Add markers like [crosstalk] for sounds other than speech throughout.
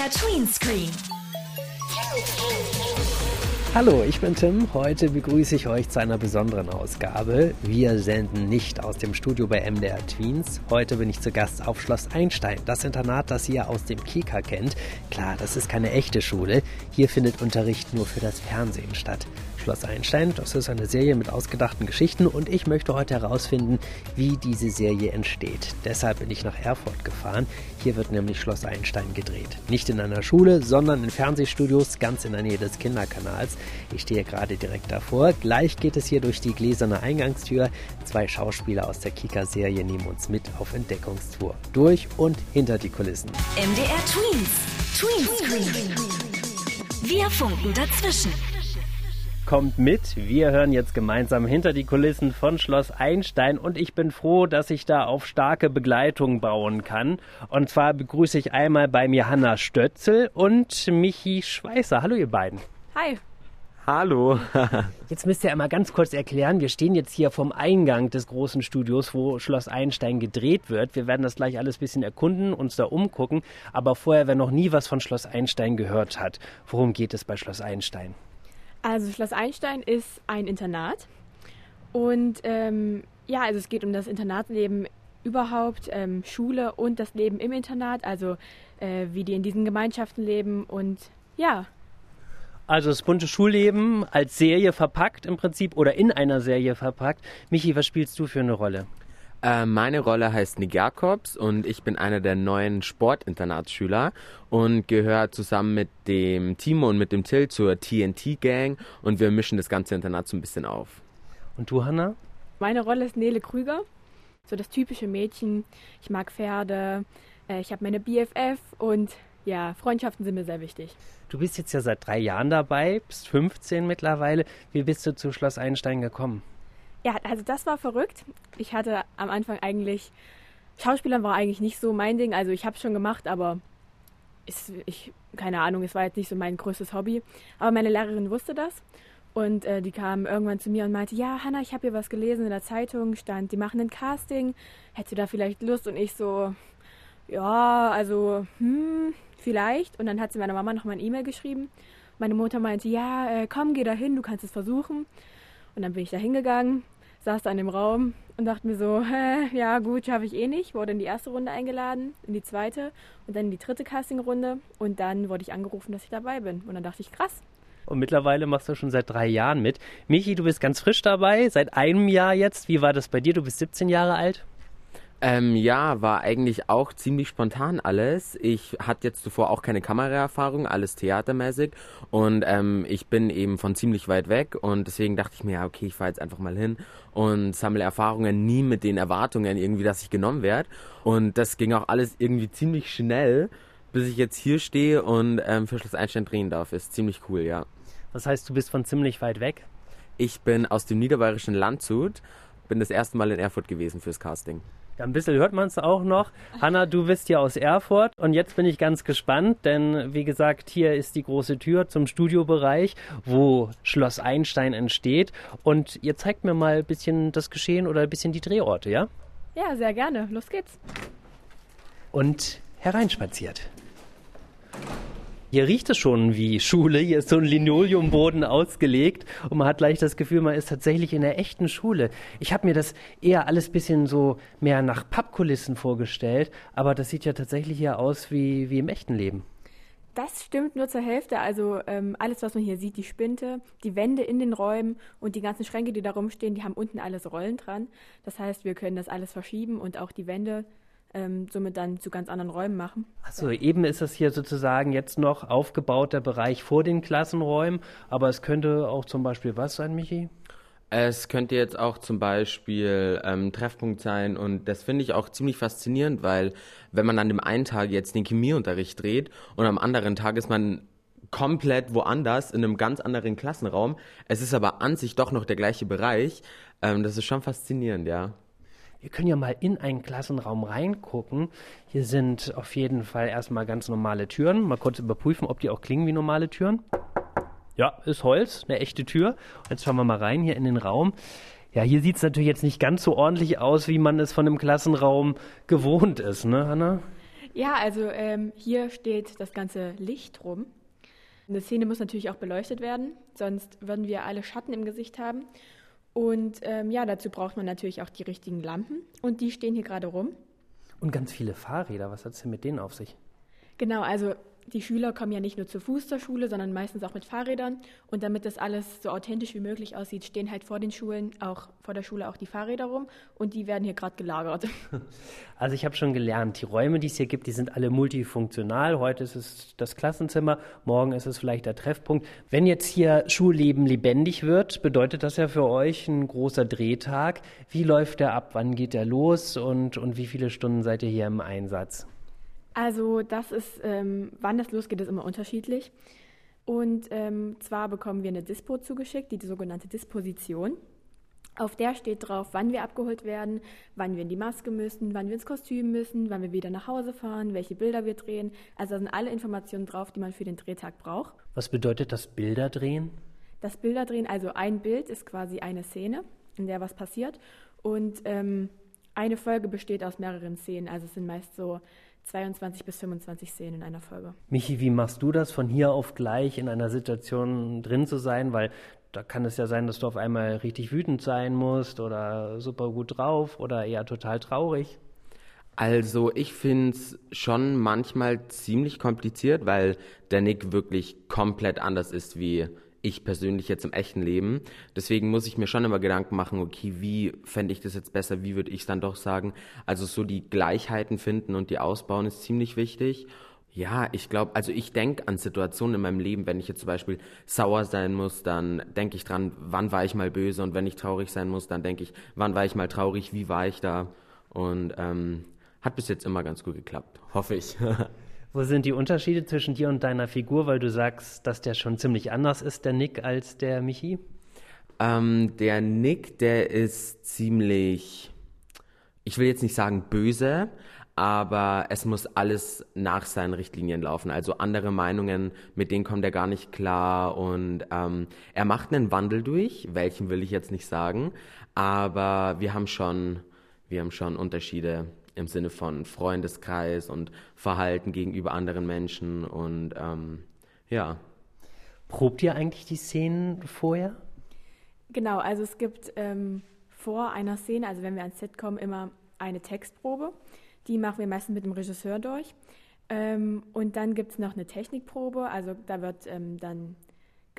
MDR Tweenscreen. Hallo, ich bin Tim. Heute begrüße ich euch zu einer besonderen Ausgabe. Wir senden nicht aus dem Studio bei MDR Tweens. Heute bin ich zu Gast auf Schloss Einstein, das Internat, das ihr aus dem Kika kennt. Klar, das ist keine echte Schule. Hier findet Unterricht nur für das Fernsehen statt. Schloss Einstein, das ist eine Serie mit ausgedachten Geschichten und ich möchte heute herausfinden, wie diese Serie entsteht. Deshalb bin ich nach Erfurt gefahren. Hier wird nämlich Schloss Einstein gedreht. Nicht in einer Schule, sondern in Fernsehstudios ganz in der Nähe des Kinderkanals. Ich stehe gerade direkt davor. Gleich geht es hier durch die gläserne Eingangstür. Zwei Schauspieler aus der Kika-Serie nehmen uns mit auf Entdeckungstour. Durch und hinter die Kulissen. MDR Tweens. Tweenscreen. Wir funken dazwischen kommt mit. Wir hören jetzt gemeinsam hinter die Kulissen von Schloss Einstein und ich bin froh, dass ich da auf starke Begleitung bauen kann. Und zwar begrüße ich einmal bei mir Hanna Stötzel und Michi Schweißer. Hallo ihr beiden. Hi. Hallo. [laughs] jetzt müsst ihr einmal ganz kurz erklären, wir stehen jetzt hier vom Eingang des großen Studios, wo Schloss Einstein gedreht wird. Wir werden das gleich alles ein bisschen erkunden, uns da umgucken. Aber vorher, wer noch nie was von Schloss Einstein gehört hat, worum geht es bei Schloss Einstein? Also Schloss Einstein ist ein Internat und ähm, ja, also es geht um das Internatsleben überhaupt, ähm, Schule und das Leben im Internat, also äh, wie die in diesen Gemeinschaften leben und ja. Also das bunte Schulleben als Serie verpackt im Prinzip oder in einer Serie verpackt. Michi, was spielst du für eine Rolle? Äh, meine Rolle heißt Nick Jakobs und ich bin einer der neuen Sportinternatsschüler und gehöre zusammen mit dem Timo und mit dem Till zur TNT Gang und wir mischen das ganze Internat so ein bisschen auf. Und du, Hanna? Meine Rolle ist Nele Krüger, so das typische Mädchen. Ich mag Pferde, äh, ich habe meine BFF und ja, Freundschaften sind mir sehr wichtig. Du bist jetzt ja seit drei Jahren dabei, bist 15 mittlerweile. Wie bist du zu Schloss Einstein gekommen? Ja, also das war verrückt. Ich hatte am Anfang eigentlich, Schauspielern war eigentlich nicht so mein Ding. Also ich habe es schon gemacht, aber ist, ich, keine Ahnung, es war jetzt nicht so mein größtes Hobby. Aber meine Lehrerin wusste das. Und äh, die kam irgendwann zu mir und meinte, ja, Hanna, ich habe hier was gelesen in der Zeitung, stand, die machen ein Casting, hättest du da vielleicht Lust? Und ich so, ja, also, hm, vielleicht. Und dann hat sie meiner Mama nochmal eine E-Mail geschrieben. Meine Mutter meinte, ja, äh, komm, geh da hin, du kannst es versuchen. Und dann bin ich da hingegangen, saß da in dem Raum und dachte mir so, hä, ja gut, schaffe ich eh nicht. Wurde in die erste Runde eingeladen, in die zweite und dann in die dritte Castingrunde. Und dann wurde ich angerufen, dass ich dabei bin. Und dann dachte ich, krass. Und mittlerweile machst du schon seit drei Jahren mit. Michi, du bist ganz frisch dabei, seit einem Jahr jetzt. Wie war das bei dir? Du bist 17 Jahre alt. Ähm, ja, war eigentlich auch ziemlich spontan alles. Ich hatte jetzt zuvor auch keine Kameraerfahrung, alles theatermäßig. Und ähm, ich bin eben von ziemlich weit weg und deswegen dachte ich mir, ja, okay, ich fahre jetzt einfach mal hin und sammle Erfahrungen nie mit den Erwartungen irgendwie, dass ich genommen werde. Und das ging auch alles irgendwie ziemlich schnell, bis ich jetzt hier stehe und ähm, für Schluss Einstein drehen darf. Ist ziemlich cool, ja. Das heißt, du bist von ziemlich weit weg? Ich bin aus dem niederbayerischen Landshut, bin das erste Mal in Erfurt gewesen fürs Casting. Ein bisschen hört man es auch noch. Hanna, du bist ja aus Erfurt und jetzt bin ich ganz gespannt, denn wie gesagt, hier ist die große Tür zum Studiobereich, wo Schloss Einstein entsteht. Und ihr zeigt mir mal ein bisschen das Geschehen oder ein bisschen die Drehorte, ja? Ja, sehr gerne. Los geht's. Und hereinspaziert. Hier riecht es schon wie Schule. Hier ist so ein Linoleumboden ausgelegt und man hat gleich das Gefühl, man ist tatsächlich in der echten Schule. Ich habe mir das eher alles bisschen so mehr nach Pappkulissen vorgestellt, aber das sieht ja tatsächlich hier aus wie, wie im echten Leben. Das stimmt nur zur Hälfte. Also ähm, alles, was man hier sieht, die Spinte, die Wände in den Räumen und die ganzen Schränke, die da rumstehen, die haben unten alles Rollen dran. Das heißt, wir können das alles verschieben und auch die Wände ähm, somit dann zu ganz anderen Räumen machen. Achso, eben ist es hier sozusagen jetzt noch aufgebaut, der Bereich vor den Klassenräumen, aber es könnte auch zum Beispiel was sein, Michi? Es könnte jetzt auch zum Beispiel ähm, Treffpunkt sein und das finde ich auch ziemlich faszinierend, weil wenn man an dem einen Tag jetzt den Chemieunterricht dreht und am anderen Tag ist man komplett woanders in einem ganz anderen Klassenraum, es ist aber an sich doch noch der gleiche Bereich, ähm, das ist schon faszinierend, ja. Wir können ja mal in einen Klassenraum reingucken. Hier sind auf jeden Fall erstmal ganz normale Türen. Mal kurz überprüfen, ob die auch klingen wie normale Türen. Ja, ist Holz, eine echte Tür. Jetzt schauen wir mal rein hier in den Raum. Ja, hier sieht es natürlich jetzt nicht ganz so ordentlich aus, wie man es von einem Klassenraum gewohnt ist, ne, Hanna? Ja, also ähm, hier steht das ganze Licht rum. Eine Szene muss natürlich auch beleuchtet werden, sonst würden wir alle Schatten im Gesicht haben. Und ähm, ja, dazu braucht man natürlich auch die richtigen Lampen und die stehen hier gerade rum. Und ganz viele Fahrräder, was hat es denn mit denen auf sich? Genau, also die Schüler kommen ja nicht nur zu Fuß zur Schule, sondern meistens auch mit Fahrrädern. Und damit das alles so authentisch wie möglich aussieht, stehen halt vor den Schulen, auch vor der Schule auch die Fahrräder rum und die werden hier gerade gelagert. [laughs] Also ich habe schon gelernt, die Räume, die es hier gibt, die sind alle multifunktional. Heute ist es das Klassenzimmer, morgen ist es vielleicht der Treffpunkt. Wenn jetzt hier Schulleben lebendig wird, bedeutet das ja für euch ein großer Drehtag. Wie läuft der ab? Wann geht der los und, und wie viele Stunden seid ihr hier im Einsatz? Also das ist, ähm, wann das losgeht, ist immer unterschiedlich. Und ähm, zwar bekommen wir eine Dispo zugeschickt, die, sogenannte Disposition. Auf der steht drauf, wann wir abgeholt werden, wann wir in die Maske müssen, wann wir ins Kostüm müssen, wann wir wieder nach Hause fahren, welche Bilder wir drehen. Also da sind alle Informationen drauf, die man für den Drehtag braucht. Was bedeutet das Bilder drehen? Das Bilder drehen, also ein Bild ist quasi eine Szene, in der was passiert. Und ähm, eine Folge besteht aus mehreren Szenen. Also es sind meist so 22 bis 25 Szenen in einer Folge. Michi, wie machst du das, von hier auf gleich in einer Situation drin zu sein? Weil da kann es ja sein, dass du auf einmal richtig wütend sein musst oder super gut drauf oder eher total traurig. Also ich finde es schon manchmal ziemlich kompliziert, weil der Nick wirklich komplett anders ist wie ich persönlich jetzt im echten Leben. Deswegen muss ich mir schon immer Gedanken machen, okay, wie fände ich das jetzt besser, wie würde ich es dann doch sagen. Also so die Gleichheiten finden und die ausbauen ist ziemlich wichtig. Ja, ich glaube, also ich denke an Situationen in meinem Leben, wenn ich jetzt zum Beispiel sauer sein muss, dann denke ich dran, wann war ich mal böse und wenn ich traurig sein muss, dann denke ich, wann war ich mal traurig, wie war ich da und ähm, hat bis jetzt immer ganz gut geklappt, hoffe ich. [laughs] Wo sind die Unterschiede zwischen dir und deiner Figur, weil du sagst, dass der schon ziemlich anders ist, der Nick, als der Michi? Ähm, der Nick, der ist ziemlich, ich will jetzt nicht sagen böse, aber es muss alles nach seinen Richtlinien laufen. Also andere Meinungen, mit denen kommt er gar nicht klar und ähm, er macht einen Wandel durch, welchen will ich jetzt nicht sagen, aber wir haben schon, wir haben schon Unterschiede im Sinne von Freundeskreis und Verhalten gegenüber anderen Menschen und ähm, ja. Probt ihr eigentlich die Szenen vorher? Genau, also es gibt ähm, vor einer Szene, also wenn wir ans Set kommen, immer eine Textprobe. Die machen wir meistens mit dem Regisseur durch. Ähm, und dann gibt es noch eine Technikprobe, also da wird ähm, dann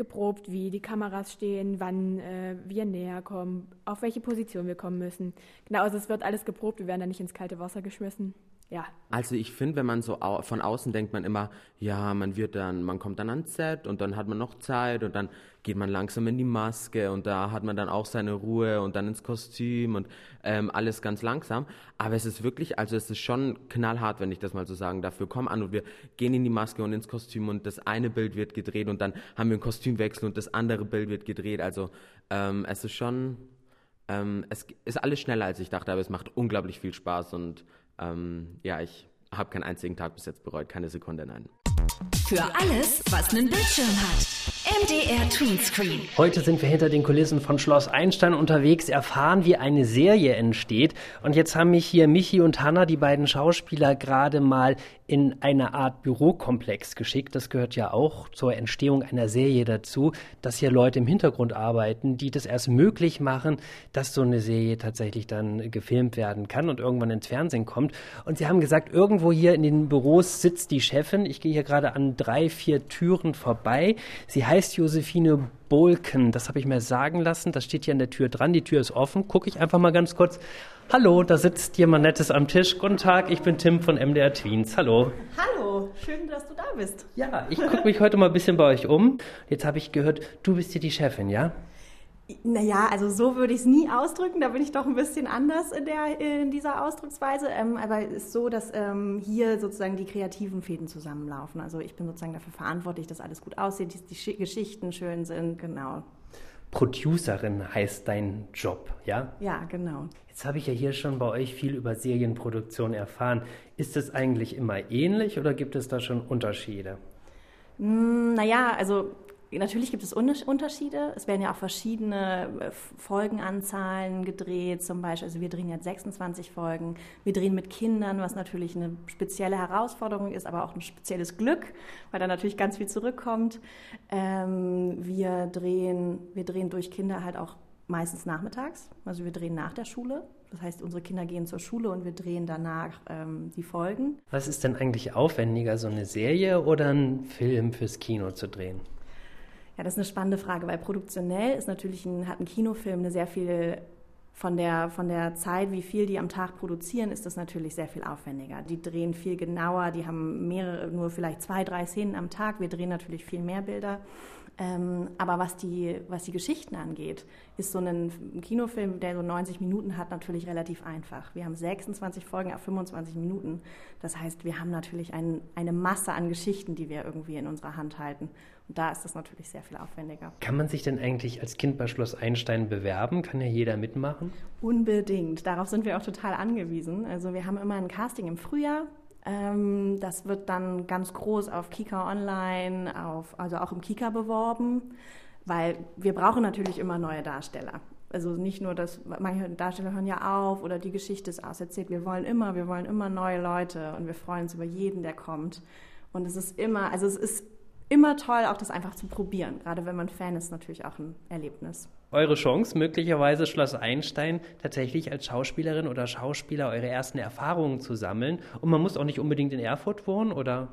geprobt, wie die Kameras stehen, wann äh, wir näher kommen, auf welche Position wir kommen müssen. Genau, also es wird alles geprobt, wir werden da nicht ins kalte Wasser geschmissen ja. Also ich finde, wenn man so au von außen denkt man immer, ja, man wird dann, man kommt dann ans Set und dann hat man noch Zeit und dann geht man langsam in die Maske und da hat man dann auch seine Ruhe und dann ins Kostüm und ähm, alles ganz langsam. Aber es ist wirklich, also es ist schon knallhart, wenn ich das mal so sagen darf. Wir kommen an und wir gehen in die Maske und ins Kostüm und das eine Bild wird gedreht und dann haben wir einen Kostümwechsel und das andere Bild wird gedreht. Also ähm, es ist schon, ähm, es ist alles schneller als ich dachte, aber es macht unglaublich viel Spaß und ähm, ja, ich habe keinen einzigen Tag bis jetzt bereut, keine Sekunde, nein. Für alles, was einen Bildschirm hat. MDR Tweenscreen. Heute sind wir hinter den Kulissen von Schloss Einstein unterwegs, erfahren, wie eine Serie entsteht. Und jetzt haben mich hier Michi und Hanna, die beiden Schauspieler, gerade mal in eine Art Bürokomplex geschickt. Das gehört ja auch zur Entstehung einer Serie dazu, dass hier Leute im Hintergrund arbeiten, die das erst möglich machen, dass so eine Serie tatsächlich dann gefilmt werden kann und irgendwann ins Fernsehen kommt. Und sie haben gesagt, irgendwo hier in den Büros sitzt die Chefin. Ich gehe hier gerade an drei, vier Türen vorbei. Sie heißt Josephine Bolken. Das habe ich mir sagen lassen. Das steht hier an der Tür dran. Die Tür ist offen. Gucke ich einfach mal ganz kurz. Hallo, da sitzt jemand Nettes am Tisch. Guten Tag, ich bin Tim von MDR Tweens. Hallo. Hallo, schön, dass du da bist. Ja, ich gucke mich heute mal ein bisschen bei euch um. Jetzt habe ich gehört, du bist hier die Chefin, ja? Naja, also so würde ich es nie ausdrücken. Da bin ich doch ein bisschen anders in, der, in dieser Ausdrucksweise. Ähm, aber es ist so, dass ähm, hier sozusagen die kreativen Fäden zusammenlaufen. Also ich bin sozusagen dafür verantwortlich, dass alles gut aussieht, dass die Geschichten schön sind, genau. Producerin heißt dein Job, ja? Ja, genau. Jetzt habe ich ja hier schon bei euch viel über Serienproduktion erfahren. Ist es eigentlich immer ähnlich oder gibt es da schon Unterschiede? Hm, naja, also Natürlich gibt es Unterschiede. Es werden ja auch verschiedene äh, Folgenanzahlen gedreht, zum Beispiel. Also wir drehen jetzt 26 Folgen. Wir drehen mit Kindern, was natürlich eine spezielle Herausforderung ist, aber auch ein spezielles Glück, weil da natürlich ganz viel zurückkommt. Ähm, wir drehen, wir drehen durch Kinder halt auch meistens nachmittags. Also wir drehen nach der Schule. Das heißt, unsere Kinder gehen zur Schule und wir drehen danach ähm, die Folgen. Was ist denn eigentlich aufwendiger, so eine Serie oder ein Film fürs Kino zu drehen? Ja, das ist eine spannende Frage, weil produktionell ist natürlich ein, hat ein Kinofilm eine sehr viel von der, von der Zeit, wie viel die am Tag produzieren, ist das natürlich sehr viel aufwendiger. Die drehen viel genauer, die haben mehrere, nur vielleicht zwei, drei Szenen am Tag. Wir drehen natürlich viel mehr Bilder. Ähm, aber was die, was die Geschichten angeht, ist so ein Kinofilm, der so 90 Minuten hat, natürlich relativ einfach. Wir haben 26 Folgen auf 25 Minuten. Das heißt, wir haben natürlich ein, eine Masse an Geschichten, die wir irgendwie in unserer Hand halten. Und da ist das natürlich sehr viel aufwendiger. Kann man sich denn eigentlich als Kind bei Schloss Einstein bewerben? Kann ja jeder mitmachen? Unbedingt. Darauf sind wir auch total angewiesen. Also wir haben immer ein Casting im Frühjahr ähm, das wird dann ganz groß auf Kika Online, auf, also auch im Kika beworben, weil wir brauchen natürlich immer neue Darsteller. Also nicht nur, dass manche Darsteller hören ja auf oder die Geschichte ist auserzählt. Wir wollen immer, wir wollen immer neue Leute und wir freuen uns über jeden, der kommt. Und es ist immer, also es ist immer toll, auch das einfach zu probieren. Gerade wenn man Fan ist, natürlich auch ein Erlebnis. Eure Chance, möglicherweise Schloss Einstein tatsächlich als Schauspielerin oder Schauspieler eure ersten Erfahrungen zu sammeln. Und man muss auch nicht unbedingt in Erfurt wohnen, oder?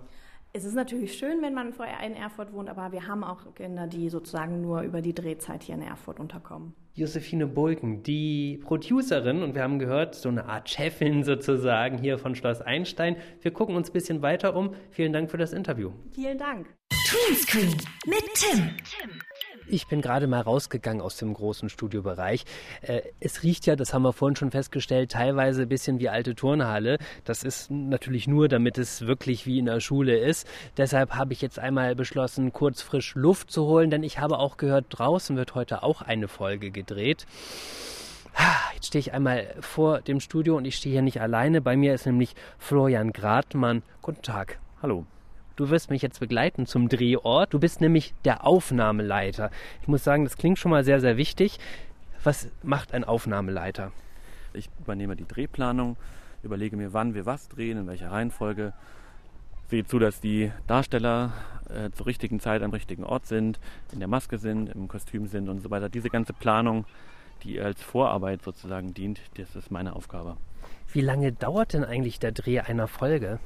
Es ist natürlich schön, wenn man vorher in Erfurt wohnt, aber wir haben auch Kinder, die sozusagen nur über die Drehzeit hier in Erfurt unterkommen. Josephine Bulken, die Producerin, und wir haben gehört, so eine Art Chefin [laughs] sozusagen hier von Schloss Einstein. Wir gucken uns ein bisschen weiter um. Vielen Dank für das Interview. Vielen Dank. Tweenscreen mit Tim. Ich bin gerade mal rausgegangen aus dem großen Studiobereich. Äh, es riecht ja, das haben wir vorhin schon festgestellt, teilweise ein bisschen wie alte Turnhalle. Das ist natürlich nur, damit es wirklich wie in der Schule ist. Deshalb habe ich jetzt einmal beschlossen, kurz frisch Luft zu holen, denn ich habe auch gehört, draußen wird heute auch eine Folge gedreht. Jetzt stehe ich einmal vor dem Studio und ich stehe hier nicht alleine. Bei mir ist nämlich Florian Gradmann. Guten Tag. Hallo. Du wirst mich jetzt begleiten zum Drehort. Du bist nämlich der Aufnahmeleiter. Ich muss sagen, das klingt schon mal sehr, sehr wichtig. Was macht ein Aufnahmeleiter? Ich übernehme die Drehplanung, überlege mir, wann wir was drehen, in welcher Reihenfolge, sehe zu, dass die Darsteller äh, zur richtigen Zeit am richtigen Ort sind, in der Maske sind, im Kostüm sind und so weiter. Diese ganze Planung, die als Vorarbeit sozusagen dient, das ist meine Aufgabe. Wie lange dauert denn eigentlich der Dreh einer Folge?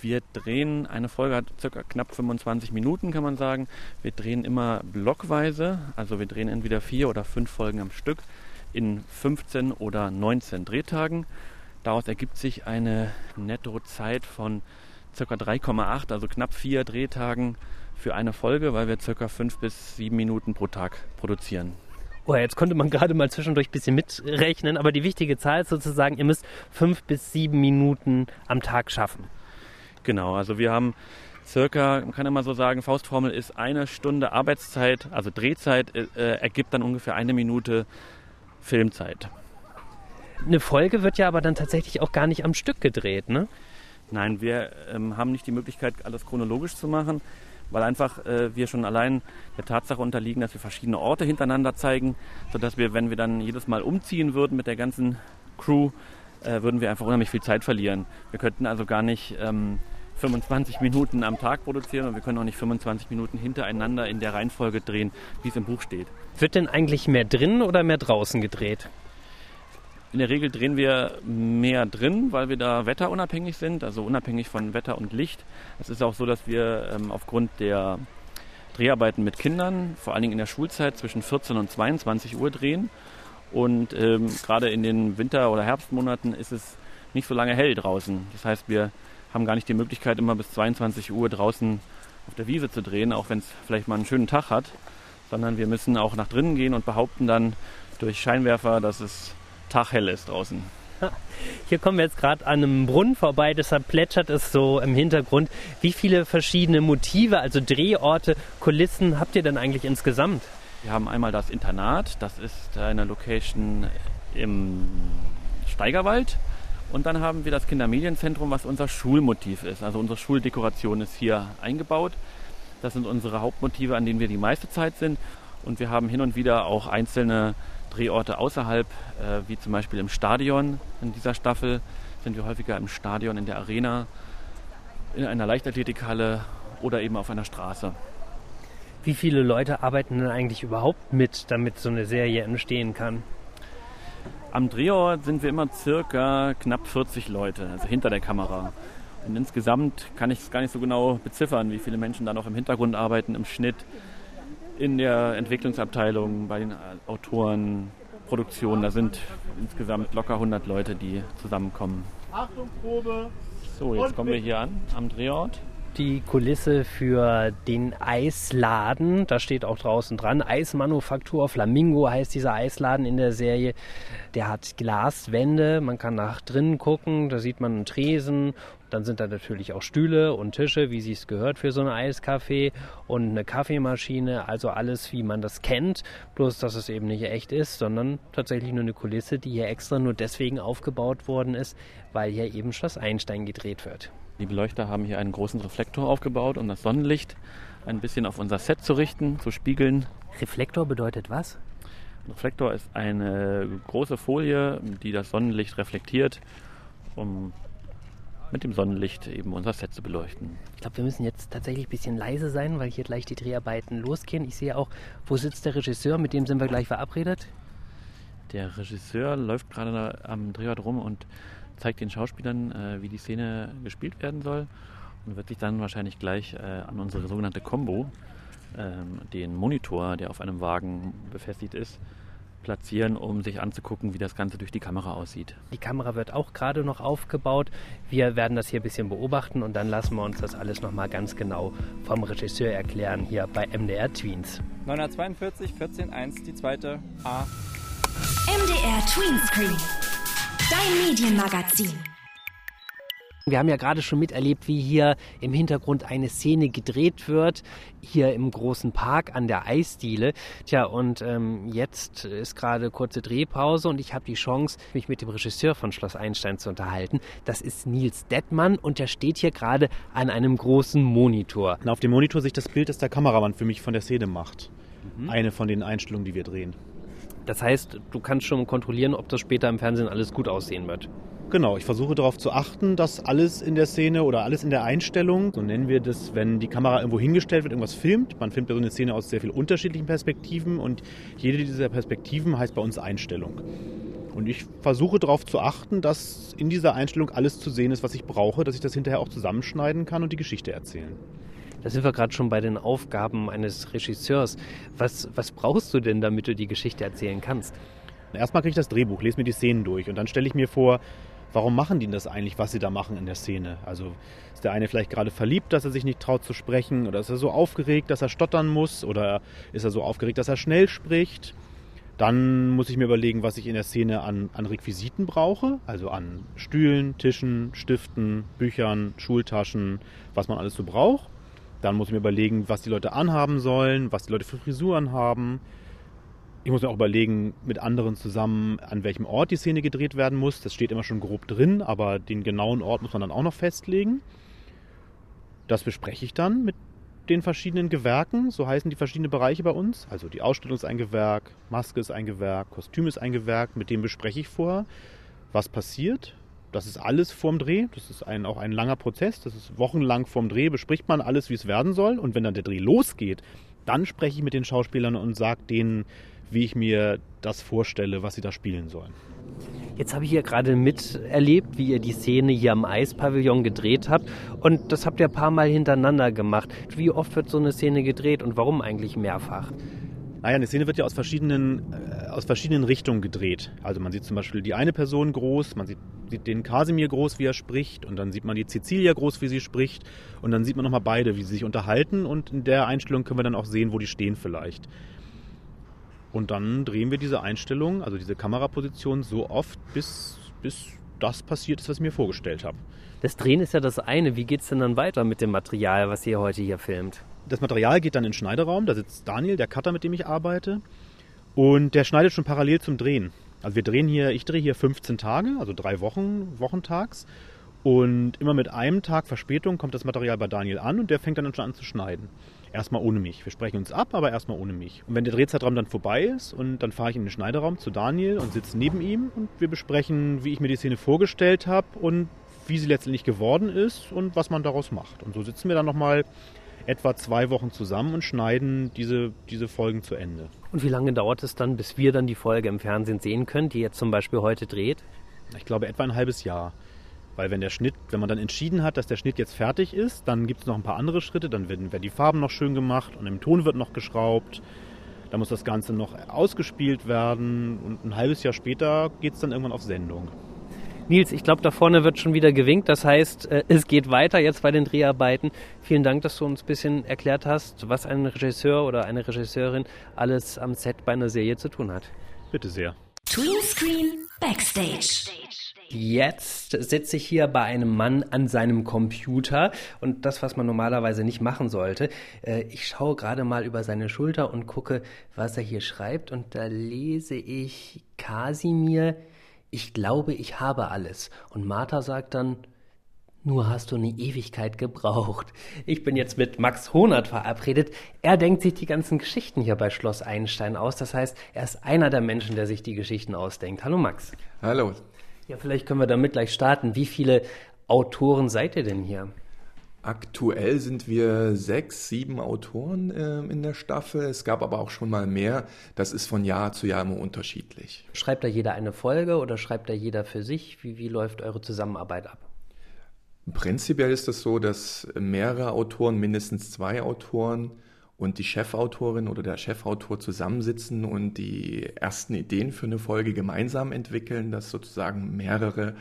Wir drehen, eine Folge hat circa knapp 25 Minuten, kann man sagen. Wir drehen immer blockweise, also wir drehen entweder vier oder fünf Folgen am Stück in 15 oder 19 Drehtagen. Daraus ergibt sich eine Nettozeit von circa 3,8, also knapp vier Drehtagen für eine Folge, weil wir circa fünf bis sieben Minuten pro Tag produzieren. Oh, jetzt konnte man gerade mal zwischendurch ein bisschen mitrechnen, aber die wichtige Zahl ist sozusagen, ihr müsst fünf bis sieben Minuten am Tag schaffen. Genau, also wir haben circa, man kann immer so sagen, Faustformel ist eine Stunde Arbeitszeit, also Drehzeit äh, ergibt dann ungefähr eine Minute Filmzeit. Eine Folge wird ja aber dann tatsächlich auch gar nicht am Stück gedreht, ne? Nein, wir ähm, haben nicht die Möglichkeit, alles chronologisch zu machen, weil einfach äh, wir schon allein der Tatsache unterliegen, dass wir verschiedene Orte hintereinander zeigen, sodass wir, wenn wir dann jedes Mal umziehen würden mit der ganzen Crew, äh, würden wir einfach unheimlich viel Zeit verlieren. Wir könnten also gar nicht ähm, 25 Minuten am Tag produzieren und wir können auch nicht 25 Minuten hintereinander in der Reihenfolge drehen, wie es im Buch steht. Wird denn eigentlich mehr drinnen oder mehr draußen gedreht? In der Regel drehen wir mehr drin, weil wir da wetterunabhängig sind, also unabhängig von Wetter und Licht. Es ist auch so, dass wir ähm, aufgrund der Dreharbeiten mit Kindern, vor allen Dingen in der Schulzeit zwischen 14 und 22 Uhr drehen. Und ähm, gerade in den Winter- oder Herbstmonaten ist es nicht so lange hell draußen. Das heißt, wir haben gar nicht die Möglichkeit, immer bis 22 Uhr draußen auf der Wiese zu drehen, auch wenn es vielleicht mal einen schönen Tag hat, sondern wir müssen auch nach drinnen gehen und behaupten dann durch Scheinwerfer, dass es taghell ist draußen. Hier kommen wir jetzt gerade an einem Brunnen vorbei, deshalb plätschert es so im Hintergrund. Wie viele verschiedene Motive, also Drehorte, Kulissen habt ihr denn eigentlich insgesamt? Wir haben einmal das Internat, das ist eine Location im Steigerwald. Und dann haben wir das Kindermedienzentrum, was unser Schulmotiv ist. Also unsere Schuldekoration ist hier eingebaut. Das sind unsere Hauptmotive, an denen wir die meiste Zeit sind. Und wir haben hin und wieder auch einzelne Drehorte außerhalb, äh, wie zum Beispiel im Stadion. In dieser Staffel sind wir häufiger im Stadion, in der Arena, in einer Leichtathletikhalle oder eben auf einer Straße. Wie viele Leute arbeiten denn eigentlich überhaupt mit, damit so eine Serie entstehen kann? Am Drehort sind wir immer circa knapp 40 Leute, also hinter der Kamera. Und insgesamt kann ich es gar nicht so genau beziffern, wie viele Menschen da noch im Hintergrund arbeiten, im Schnitt, in der Entwicklungsabteilung, bei den Autoren, Produktionen. Da sind insgesamt locker 100 Leute, die zusammenkommen. Achtung, Probe! So, jetzt kommen wir hier an, am Drehort die Kulisse für den Eisladen. Da steht auch draußen dran. Eismanufaktur Flamingo heißt dieser Eisladen in der Serie. Der hat Glaswände. Man kann nach drinnen gucken. Da sieht man einen Tresen. Dann sind da natürlich auch Stühle und Tische, wie es gehört für so ein Eiscafé und eine Kaffeemaschine. Also alles, wie man das kennt. Bloß, dass es eben nicht echt ist, sondern tatsächlich nur eine Kulisse, die hier extra nur deswegen aufgebaut worden ist, weil hier eben Schloss Einstein gedreht wird. Die Beleuchter haben hier einen großen Reflektor aufgebaut, um das Sonnenlicht ein bisschen auf unser Set zu richten, zu spiegeln. Reflektor bedeutet was? Ein Reflektor ist eine große Folie, die das Sonnenlicht reflektiert, um mit dem Sonnenlicht eben unser Set zu beleuchten. Ich glaube, wir müssen jetzt tatsächlich ein bisschen leise sein, weil hier gleich die Dreharbeiten losgehen. Ich sehe auch, wo sitzt der Regisseur? Mit dem sind wir gleich verabredet. Der Regisseur läuft gerade am Drehort rum und zeigt den Schauspielern, äh, wie die Szene gespielt werden soll und wird sich dann wahrscheinlich gleich äh, an unsere sogenannte Combo, ähm, den Monitor, der auf einem Wagen befestigt ist, platzieren, um sich anzugucken, wie das Ganze durch die Kamera aussieht. Die Kamera wird auch gerade noch aufgebaut. Wir werden das hier ein bisschen beobachten und dann lassen wir uns das alles nochmal ganz genau vom Regisseur erklären hier bei MDR Tweens. 942 14.1, die zweite A. MDR Tweenscreen. Dein Medienmagazin. Wir haben ja gerade schon miterlebt, wie hier im Hintergrund eine Szene gedreht wird, hier im großen Park an der Eisdiele. Tja, und ähm, jetzt ist gerade kurze Drehpause und ich habe die Chance, mich mit dem Regisseur von Schloss Einstein zu unterhalten. Das ist Nils Dettmann und der steht hier gerade an einem großen Monitor. Und auf dem Monitor sich das Bild, das der Kameramann für mich von der Szene macht. Mhm. Eine von den Einstellungen, die wir drehen. Das heißt, du kannst schon kontrollieren, ob das später im Fernsehen alles gut aussehen wird. Genau, ich versuche darauf zu achten, dass alles in der Szene oder alles in der Einstellung, so nennen wir das, wenn die Kamera irgendwo hingestellt wird, irgendwas filmt. Man filmt ja so eine Szene aus sehr vielen unterschiedlichen Perspektiven und jede dieser Perspektiven heißt bei uns Einstellung. Und ich versuche darauf zu achten, dass in dieser Einstellung alles zu sehen ist, was ich brauche, dass ich das hinterher auch zusammenschneiden kann und die Geschichte erzählen. Da sind wir gerade schon bei den Aufgaben eines Regisseurs. Was, was brauchst du denn, damit du die Geschichte erzählen kannst? Erstmal kriege ich das Drehbuch, lese mir die Szenen durch und dann stelle ich mir vor, warum machen die das eigentlich, was sie da machen in der Szene? Also ist der eine vielleicht gerade verliebt, dass er sich nicht traut zu sprechen oder ist er so aufgeregt, dass er stottern muss oder ist er so aufgeregt, dass er schnell spricht? Dann muss ich mir überlegen, was ich in der Szene an, an Requisiten brauche, also an Stühlen, Tischen, Stiften, Büchern, Schultaschen, was man alles so braucht. Dann muss ich mir überlegen, was die Leute anhaben sollen, was die Leute für Frisuren haben. Ich muss mir auch überlegen, mit anderen zusammen, an welchem Ort die Szene gedreht werden muss. Das steht immer schon grob drin, aber den genauen Ort muss man dann auch noch festlegen. Das bespreche ich dann mit den verschiedenen Gewerken, so heißen die verschiedenen Bereiche bei uns. Also die Ausstellung ist ein Gewerk, Maske ist ein Gewerk, Kostüm ist ein Gewerk, mit dem bespreche ich vorher, was passiert, das ist alles vorm Dreh. Das ist ein, auch ein langer Prozess. Das ist wochenlang vorm Dreh, bespricht man alles, wie es werden soll. Und wenn dann der Dreh losgeht, dann spreche ich mit den Schauspielern und sage denen, wie ich mir das vorstelle, was sie da spielen sollen. Jetzt habe ich hier gerade miterlebt, wie ihr die Szene hier am Eispavillon gedreht habt. Und das habt ihr ein paar Mal hintereinander gemacht. Wie oft wird so eine Szene gedreht und warum eigentlich mehrfach? Naja, eine Szene wird ja aus verschiedenen, äh, aus verschiedenen Richtungen gedreht. Also man sieht zum Beispiel die eine Person groß, man sieht, sieht den Kasimir groß, wie er spricht, und dann sieht man die Cecilia groß, wie sie spricht, und dann sieht man nochmal beide, wie sie sich unterhalten, und in der Einstellung können wir dann auch sehen, wo die stehen vielleicht. Und dann drehen wir diese Einstellung, also diese Kameraposition, so oft, bis, bis das passiert ist, was ich mir vorgestellt habe. Das Drehen ist ja das eine. Wie geht es denn dann weiter mit dem Material, was ihr heute hier filmt? Das Material geht dann in den Schneideraum, da sitzt Daniel, der Cutter, mit dem ich arbeite. Und der schneidet schon parallel zum Drehen. Also wir drehen hier, ich drehe hier 15 Tage, also drei Wochen, wochentags. Und immer mit einem Tag Verspätung kommt das Material bei Daniel an und der fängt dann schon an zu schneiden. Erstmal ohne mich. Wir sprechen uns ab, aber erstmal ohne mich. Und wenn der Drehzeitraum dann vorbei ist und dann fahre ich in den Schneideraum zu Daniel und sitze neben ihm und wir besprechen, wie ich mir die Szene vorgestellt habe und wie sie letztendlich geworden ist und was man daraus macht. Und so sitzen wir dann nochmal etwa zwei Wochen zusammen und schneiden diese, diese Folgen zu Ende. Und wie lange dauert es dann, bis wir dann die Folge im Fernsehen sehen können, die jetzt zum Beispiel heute dreht? Ich glaube etwa ein halbes Jahr. Weil wenn der Schnitt, wenn man dann entschieden hat, dass der Schnitt jetzt fertig ist, dann gibt es noch ein paar andere Schritte, dann werden, werden die Farben noch schön gemacht und im Ton wird noch geschraubt. Da muss das Ganze noch ausgespielt werden und ein halbes Jahr später geht es dann irgendwann auf Sendung. Nils, ich glaube, da vorne wird schon wieder gewinkt. Das heißt, äh, es geht weiter jetzt bei den Dreharbeiten. Vielen Dank, dass du uns ein bisschen erklärt hast, was ein Regisseur oder eine Regisseurin alles am Set bei einer Serie zu tun hat. Bitte sehr. Tween Screen Backstage. Jetzt sitze ich hier bei einem Mann an seinem Computer und das, was man normalerweise nicht machen sollte. Äh, ich schaue gerade mal über seine Schulter und gucke, was er hier schreibt und da lese ich Kasimir ich glaube, ich habe alles. Und Martha sagt dann, nur hast du eine Ewigkeit gebraucht. Ich bin jetzt mit Max Honert verabredet. Er denkt sich die ganzen Geschichten hier bei Schloss Einstein aus. Das heißt, er ist einer der Menschen, der sich die Geschichten ausdenkt. Hallo Max. Hallo. Ja, vielleicht können wir damit gleich starten. Wie viele Autoren seid ihr denn hier? Aktuell sind wir sechs, sieben Autoren äh, in der Staffel. Es gab aber auch schon mal mehr. Das ist von Jahr zu Jahr immer unterschiedlich. Schreibt da jeder eine Folge oder schreibt da jeder für sich? Wie, wie läuft eure Zusammenarbeit ab? Prinzipiell ist es das so, dass mehrere Autoren, mindestens zwei Autoren und die Chefautorin oder der Chefautor zusammensitzen und die ersten Ideen für eine Folge gemeinsam entwickeln, dass sozusagen mehrere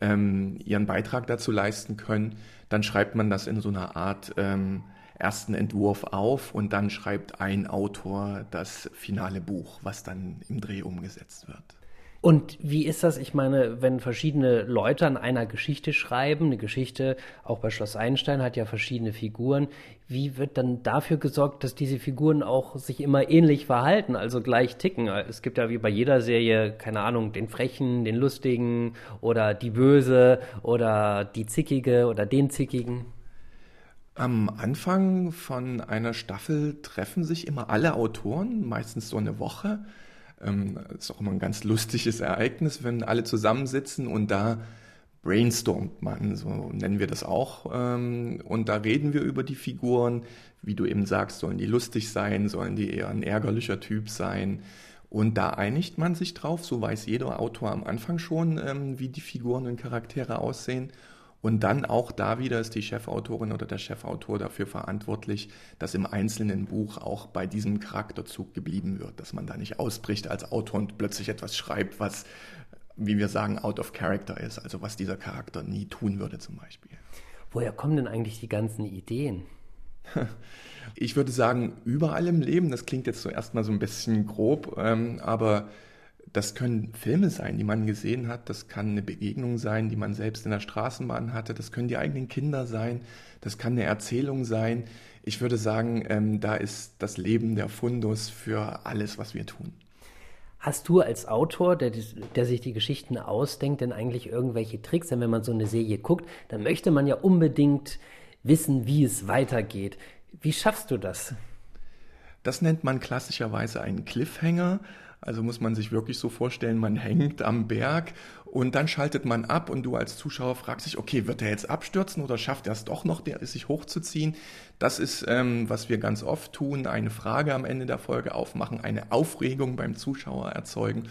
ähm, ihren Beitrag dazu leisten können. Dann schreibt man das in so einer Art ähm, ersten Entwurf auf und dann schreibt ein Autor das finale Buch, was dann im Dreh umgesetzt wird. Und wie ist das? Ich meine, wenn verschiedene Leute an einer Geschichte schreiben, eine Geschichte, auch bei Schloss Einstein hat ja verschiedene Figuren, wie wird dann dafür gesorgt, dass diese Figuren auch sich immer ähnlich verhalten, also gleich ticken? Es gibt ja wie bei jeder Serie, keine Ahnung, den Frechen, den Lustigen oder die Böse oder die Zickige oder den Zickigen. Am Anfang von einer Staffel treffen sich immer alle Autoren, meistens so eine Woche ähm, ist auch immer ein ganz lustiges Ereignis, wenn alle zusammensitzen und da brainstormt man, so nennen wir das auch. Ähm, und da reden wir über die Figuren, wie du eben sagst, sollen die lustig sein, sollen die eher ein ärgerlicher Typ sein. Und da einigt man sich drauf, so weiß jeder Autor am Anfang schon, ähm, wie die Figuren und Charaktere aussehen. Und dann auch da wieder ist die Chefautorin oder der Chefautor dafür verantwortlich, dass im einzelnen Buch auch bei diesem Charakterzug geblieben wird, dass man da nicht ausbricht als Autor und plötzlich etwas schreibt, was, wie wir sagen, out of character ist, also was dieser Charakter nie tun würde zum Beispiel. Woher kommen denn eigentlich die ganzen Ideen? [laughs] Ich würde sagen, überall im Leben, das klingt jetzt so erstmal so ein bisschen grob, ähm, aber das können Filme sein, die man gesehen hat, das kann eine Begegnung sein, die man selbst in der Straßenbahn hatte, das können die eigenen Kinder sein, das kann eine Erzählung sein. Ich würde sagen, ähm, da ist das Leben der Fundus für alles, was wir tun. Hast du als Autor, der, der, sich die Geschichten ausdenkt, denn eigentlich irgendwelche Tricks? Denn wenn man so eine Serie guckt, dann möchte man ja unbedingt wissen, wie es weitergeht. Wie schaffst du das? Das nennt man klassischerweise einen Cliffhanger. Also muss man sich wirklich so vorstellen, man hängt am Berg und dann schaltet man ab und du als Zuschauer fragst dich, okay, wird er jetzt abstürzen oder schafft er es doch noch, der, sich hochzuziehen? Das ist, ähm, was wir ganz oft tun, eine Frage am Ende der Folge aufmachen, eine Aufregung beim Zuschauer erzeugen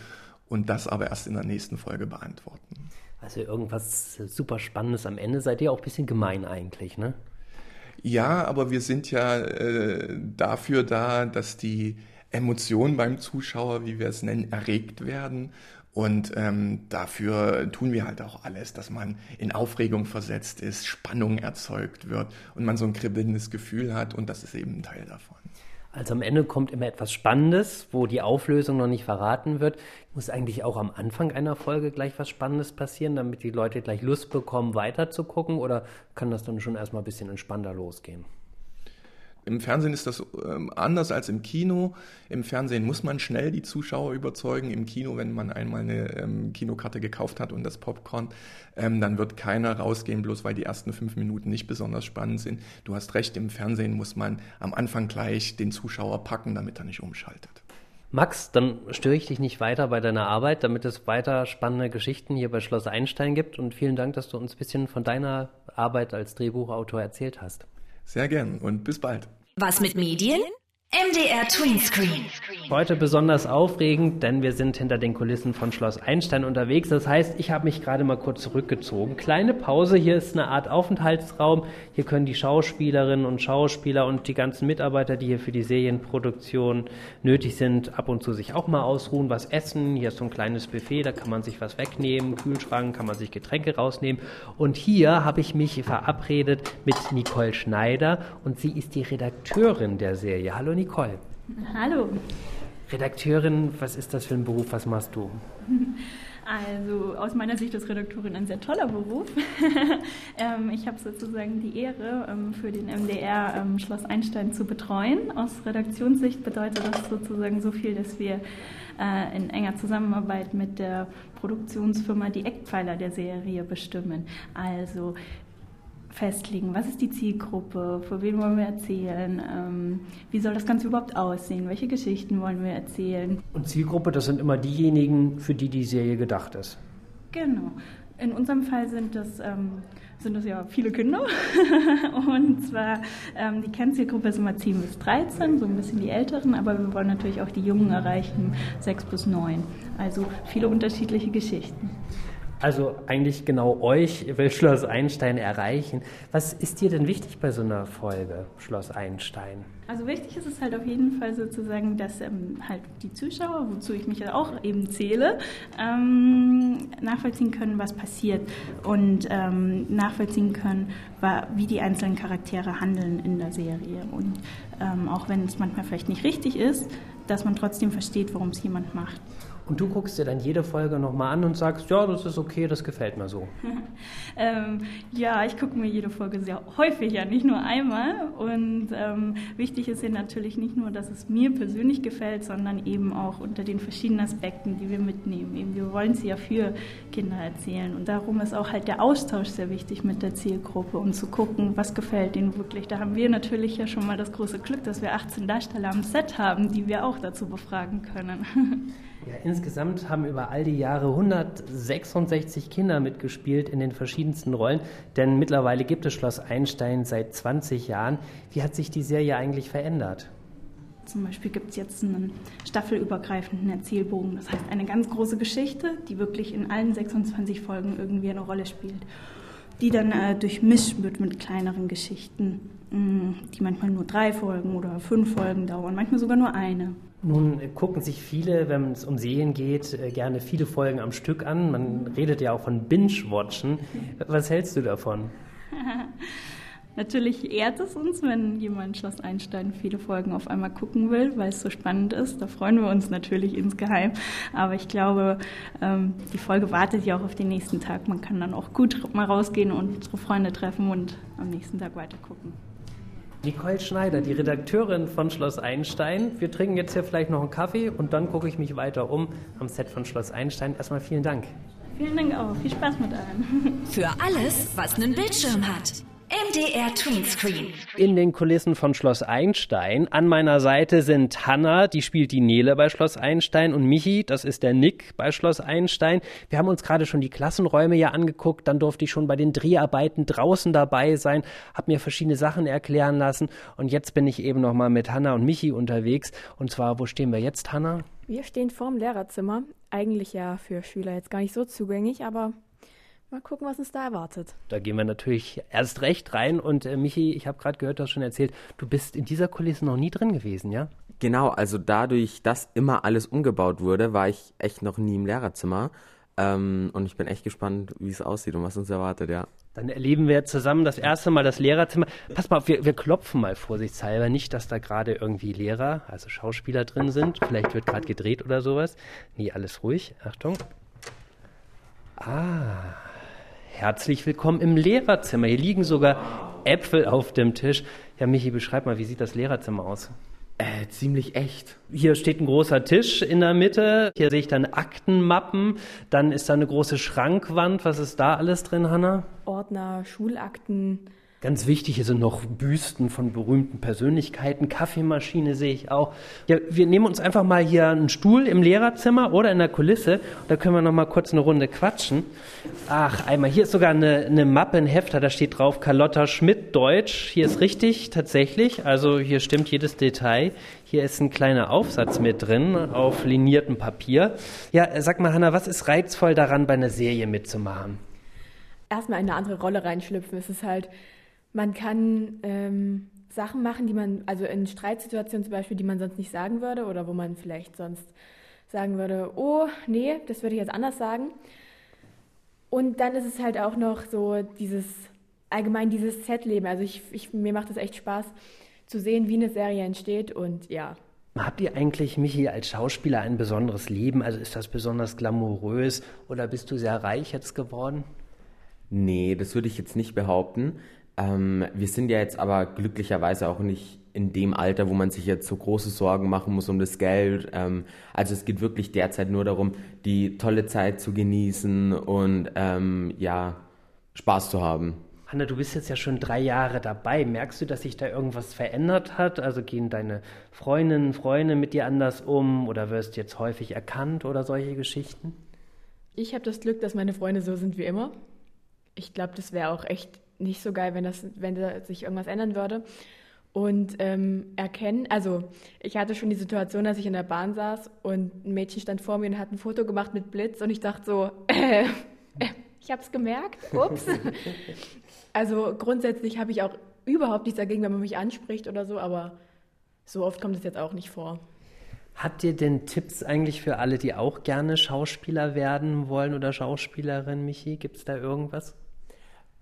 und das aber erst in der nächsten Folge beantworten. Also irgendwas super Spannendes am Ende seid ihr auch ein bisschen gemein eigentlich, ne? Ja, aber wir sind ja äh, dafür da, dass die Emotionen beim Zuschauer, wie wir es nennen, erregt werden. Und ähm, dafür tun wir halt auch alles, dass man in Aufregung versetzt ist, Spannung erzeugt wird und man so ein kribbelndes Gefühl hat und das ist eben ein Teil davon. Also am Ende kommt immer etwas Spannendes, wo die Auflösung noch nicht verraten wird. Muss eigentlich auch am Anfang einer Folge gleich was Spannendes passieren, damit die Leute gleich Lust bekommen, weiter zu gucken? Oder kann das dann schon erstmal ein bisschen entspannter losgehen? Im Fernsehen ist das ähm, anders als im Kino. Im Fernsehen muss man schnell die Zuschauer überzeugen. Im Kino, wenn man einmal eine ähm, Kinokarte gekauft hat und das Popcorn, ähm, dann wird keiner rausgehen, bloß weil die ersten fünf Minuten nicht besonders spannend sind. Du hast recht, im Fernsehen muss man am Anfang gleich den Zuschauer packen, damit er nicht umschaltet. Max, dann störe ich dich nicht weiter bei deiner Arbeit, damit es weiter spannende Geschichten hier bei Schloss Einstein gibt. Und vielen Dank, dass du uns ein bisschen von deiner Arbeit als Drehbuchautor erzählt hast. Sehr gern und bis bald. Was mit Medien? MDR Twinscreen. Heute besonders aufregend, denn wir sind hinter den Kulissen von Schloss Einstein unterwegs. Das heißt, ich habe mich gerade mal kurz zurückgezogen. Kleine Pause, hier ist eine Art Aufenthaltsraum. Hier können die Schauspielerinnen und Schauspieler und die ganzen Mitarbeiter, die hier für die Serienproduktion nötig sind, ab und zu sich auch mal ausruhen, was essen. Hier ist so ein kleines Buffet, da kann man sich was wegnehmen. Kühlschrank kann man sich Getränke rausnehmen. Und hier habe ich mich verabredet mit Nicole Schneider und sie ist die Redakteurin der Serie. Hallo Nicole. Hallo. Redakteurin, was ist das für ein Beruf? Was machst du? Also aus meiner Sicht ist Redakteurin ein sehr toller Beruf. [laughs] ähm, ich habe sozusagen die Ehre, ähm, für den MDR ähm, Schloss Einstein zu betreuen. Aus Redaktionssicht bedeutet das sozusagen so viel, dass wir äh, in enger Zusammenarbeit mit der Produktionsfirma die Eckpfeiler der Serie bestimmen. Also festlegen, was ist die Zielgruppe, für wen wollen wir erzählen, ähm, wie soll das Ganze überhaupt aussehen, welche Geschichten wollen wir erzählen. Und Zielgruppe, das sind immer diejenigen, für die die Serie gedacht ist. Genau. In unserem Fall sind das, ähm, sind das ja viele Kinder. [laughs] und zwar, ähm, die Kennzielgruppe ist immer 10 bis 13, so ein bisschen die Älteren, aber wir wollen natürlich auch die Jungen erreichen, 6 bis 9. Also viele unterschiedliche Geschichten. Also eigentlich genau euch will Schloss Einstein erreichen. Was ist dir denn wichtig bei so einer Folge, Schloss Einstein? Also wichtig ist es halt auf jeden Fall sozusagen, dass ähm, halt die Zuschauer, wozu ich mich ja auch eben zähle, ähm, nachvollziehen können, was passiert und ähm, nachvollziehen können, wie die einzelnen Charaktere handeln in der Serie. Und ähm, auch wenn es manchmal vielleicht nicht richtig ist, dass man trotzdem versteht, warum es jemand macht. Und du guckst dir dann jede Folge nochmal an und sagst, ja, das ist okay, das gefällt mir so. [laughs] ähm, ja, ich gucke mir jede Folge sehr häufig ja, nicht nur einmal. Und ähm, wichtig ist ja natürlich nicht nur, dass es mir persönlich gefällt, sondern eben auch unter den verschiedenen Aspekten, die wir mitnehmen. Eben, wir wollen sie ja für Kinder erzählen. Und darum ist auch halt der Austausch sehr wichtig mit der Zielgruppe und zu gucken, was gefällt ihnen wirklich. Da haben wir natürlich ja schon mal das große Glück, dass wir 18 Darsteller am Set haben, die wir auch dazu befragen können. [laughs] Ja, insgesamt haben über all die Jahre 166 Kinder mitgespielt in den verschiedensten Rollen, denn mittlerweile gibt es Schloss Einstein seit 20 Jahren. Wie hat sich die Serie eigentlich verändert? Zum Beispiel gibt es jetzt einen staffelübergreifenden Erzählbogen. Das heißt, eine ganz große Geschichte, die wirklich in allen 26 Folgen irgendwie eine Rolle spielt. Die dann äh, durchmischt wird mit kleineren Geschichten, die manchmal nur drei Folgen oder fünf Folgen dauern, manchmal sogar nur eine. Nun gucken sich viele, wenn es um Serien geht, äh, gerne viele Folgen am Stück an. Man redet ja auch von Binge-Watchen. [laughs] Was hältst du davon? [laughs] Natürlich ehrt es uns, wenn jemand Schloss Einstein viele Folgen auf einmal gucken will, weil es so spannend ist. Da freuen wir uns natürlich insgeheim. Aber ich glaube, ähm, die Folge wartet ja auch auf den nächsten Tag. Man kann dann auch gut mal rausgehen und unsere Freunde treffen und am nächsten Tag weiter gucken. Nicole Schneider, die Redakteurin von Schloss Einstein. Wir trinken jetzt hier vielleicht noch einen Kaffee und dann gucke ich mich weiter um am Set von Schloss Einstein. Erstmal vielen Dank. Vielen Dank auch. Viel Spaß mit allen. Für alles, was einen Bildschirm hat. MDR Tweenscreen. In den Kulissen von Schloss Einstein. An meiner Seite sind Hanna, die spielt die Nele bei Schloss Einstein und Michi, das ist der Nick bei Schloss Einstein. Wir haben uns gerade schon die Klassenräume ja angeguckt, dann durfte ich schon bei den Dreharbeiten draußen dabei sein, habe mir verschiedene Sachen erklären lassen und jetzt bin ich eben nochmal mit Hanna und Michi unterwegs. Und zwar, wo stehen wir jetzt, Hanna? Wir stehen vorm Lehrerzimmer. Eigentlich ja für Schüler jetzt gar nicht so zugänglich, aber Mal gucken, was uns da erwartet. Da gehen wir natürlich erst recht rein. Und äh, Michi, ich habe gerade gehört, du hast schon erzählt, du bist in dieser Kulisse noch nie drin gewesen, ja? Genau, also dadurch, dass immer alles umgebaut wurde, war ich echt noch nie im Lehrerzimmer. Ähm, und ich bin echt gespannt, wie es aussieht und was uns erwartet, ja. Dann erleben wir zusammen das erste Mal das Lehrerzimmer. Pass mal auf, wir, wir klopfen mal vorsichtshalber. Nicht, dass da gerade irgendwie Lehrer, also Schauspieler drin sind. Vielleicht wird gerade gedreht oder sowas. Nee, alles ruhig. Achtung. Ah, Herzlich willkommen im Lehrerzimmer. Hier liegen sogar Äpfel auf dem Tisch. Ja, Michi, beschreib mal, wie sieht das Lehrerzimmer aus? Äh, ziemlich echt. Hier steht ein großer Tisch in der Mitte. Hier sehe ich dann Aktenmappen. Dann ist da eine große Schrankwand. Was ist da alles drin, Hanna? Ordner, Schulakten, Ganz wichtig, hier sind noch Büsten von berühmten Persönlichkeiten, Kaffeemaschine sehe ich auch. Ja, wir nehmen uns einfach mal hier einen Stuhl im Lehrerzimmer oder in der Kulisse. Da können wir noch mal kurz eine Runde quatschen. Ach, einmal, hier ist sogar eine, eine Mappe, ein Hefter, da steht drauf Carlotta Schmidt Deutsch. Hier ist richtig, tatsächlich. Also hier stimmt jedes Detail. Hier ist ein kleiner Aufsatz mit drin auf liniertem Papier. Ja, sag mal, Hanna, was ist reizvoll daran, bei einer Serie mitzumachen? erstmal in eine andere Rolle reinschlüpfen. Es ist halt, man kann ähm, Sachen machen, die man, also in Streitsituationen zum Beispiel, die man sonst nicht sagen würde oder wo man vielleicht sonst sagen würde, oh, nee, das würde ich jetzt anders sagen. Und dann ist es halt auch noch so dieses, allgemein dieses Set-Leben. Also ich, ich, mir macht es echt Spaß zu sehen, wie eine Serie entsteht und ja. Habt ihr eigentlich, Michi, als Schauspieler ein besonderes Leben? Also ist das besonders glamourös oder bist du sehr reich jetzt geworden? Nee, das würde ich jetzt nicht behaupten. Ähm, wir sind ja jetzt aber glücklicherweise auch nicht in dem Alter, wo man sich jetzt so große Sorgen machen muss um das Geld. Ähm, also es geht wirklich derzeit nur darum, die tolle Zeit zu genießen und ähm, ja, Spaß zu haben. Hanna, du bist jetzt ja schon drei Jahre dabei. Merkst du, dass sich da irgendwas verändert hat? Also gehen deine Freundinnen, Freunde mit dir anders um oder wirst du jetzt häufig erkannt oder solche Geschichten? Ich habe das Glück, dass meine Freunde so sind wie immer. Ich glaube, das wäre auch echt nicht so geil, wenn, das, wenn da sich irgendwas ändern würde. Und ähm, erkennen, also ich hatte schon die Situation, dass ich in der Bahn saß und ein Mädchen stand vor mir und hat ein Foto gemacht mit Blitz und ich dachte so, [laughs] äh, äh, ich habe es gemerkt, ups. [laughs] also grundsätzlich habe ich auch überhaupt nichts dagegen, wenn man mich anspricht oder so, aber so oft kommt es jetzt auch nicht vor. Habt ihr denn Tipps eigentlich für alle, die auch gerne Schauspieler werden wollen oder Schauspielerin, Michi? Gibt es da irgendwas?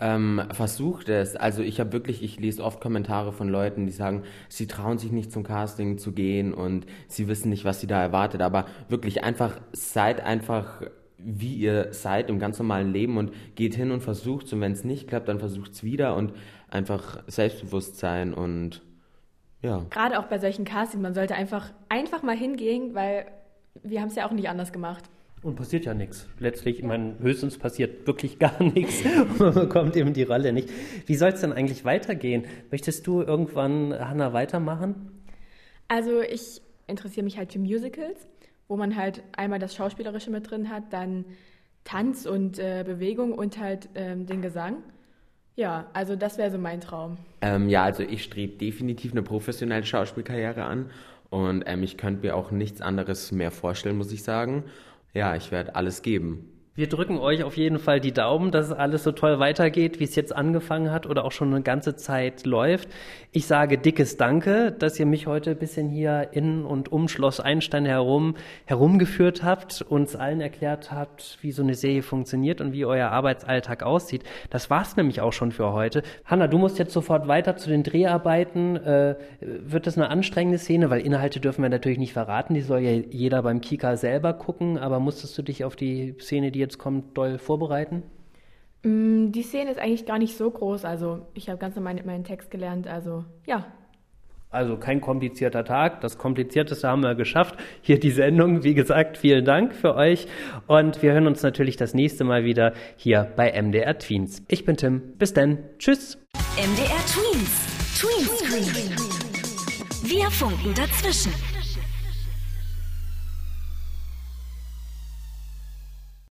Ähm, versucht es. Also ich habe wirklich, ich lese oft Kommentare von Leuten, die sagen, sie trauen sich nicht zum Casting zu gehen und sie wissen nicht, was sie da erwartet. Aber wirklich einfach, seid einfach wie ihr seid im ganz normalen Leben und geht hin und versucht und wenn es nicht klappt, dann versucht es wieder und einfach selbstbewusst sein und ja. Gerade auch bei solchen Castings, man sollte einfach, einfach mal hingehen, weil wir haben es ja auch nicht anders gemacht. Und passiert ja nichts. Letztlich, ich meine, höchstens passiert wirklich [laughs] gar nichts. [laughs] Man bekommt eben die Rolle nicht. Wie soll es denn eigentlich weitergehen? Möchtest du irgendwann, Hanna, weitermachen? Also ich interessiere mich halt für Musicals, wo man halt einmal das Schauspielerische mit drin hat, dann Tanz und äh, Bewegung und halt ähm, den Gesang. Ja, also das wäre so mein Traum. Ähm, ja, also ich strebe definitiv eine professionelle Schauspielkarriere an und ähm, ich könnte mir auch nichts anderes mehr vorstellen, muss ich sagen ja, ich werde alles geben. Wir drücken euch auf jeden Fall die Daumen, dass alles so toll weitergeht, wie es jetzt angefangen hat oder auch schon eine ganze Zeit läuft. Ich sage dickes Danke, dass ihr mich heute ein bisschen hier in und um Schloss Einstein herum herumgeführt habt, uns allen erklärt habt, wie so eine Serie funktioniert und wie euer Arbeitsalltag aussieht. Das war's nämlich auch schon für heute. Hanna, du musst jetzt sofort weiter zu den Dreharbeiten. Äh, wird das eine anstrengende Szene? Weil Inhalte dürfen wir natürlich nicht verraten. Die soll ja jeder beim Kika selber gucken. Aber musstest du dich auf die Szene, die jetzt kommt, doll vorbereiten? Mm, die Szene ist eigentlich gar nicht so groß. Also ich habe ganz normal meinen Text gelernt. Also ja. Also kein komplizierter Tag. Das Komplizierteste haben wir geschafft. Hier die Sendung. Wie gesagt, vielen Dank für euch. Und wir hören uns natürlich das nächste Mal wieder hier bei MDR Tweens. Ich bin Tim. Bis dann. Tschüss. MDR Tweens. Tweens. Wir funken dazwischen.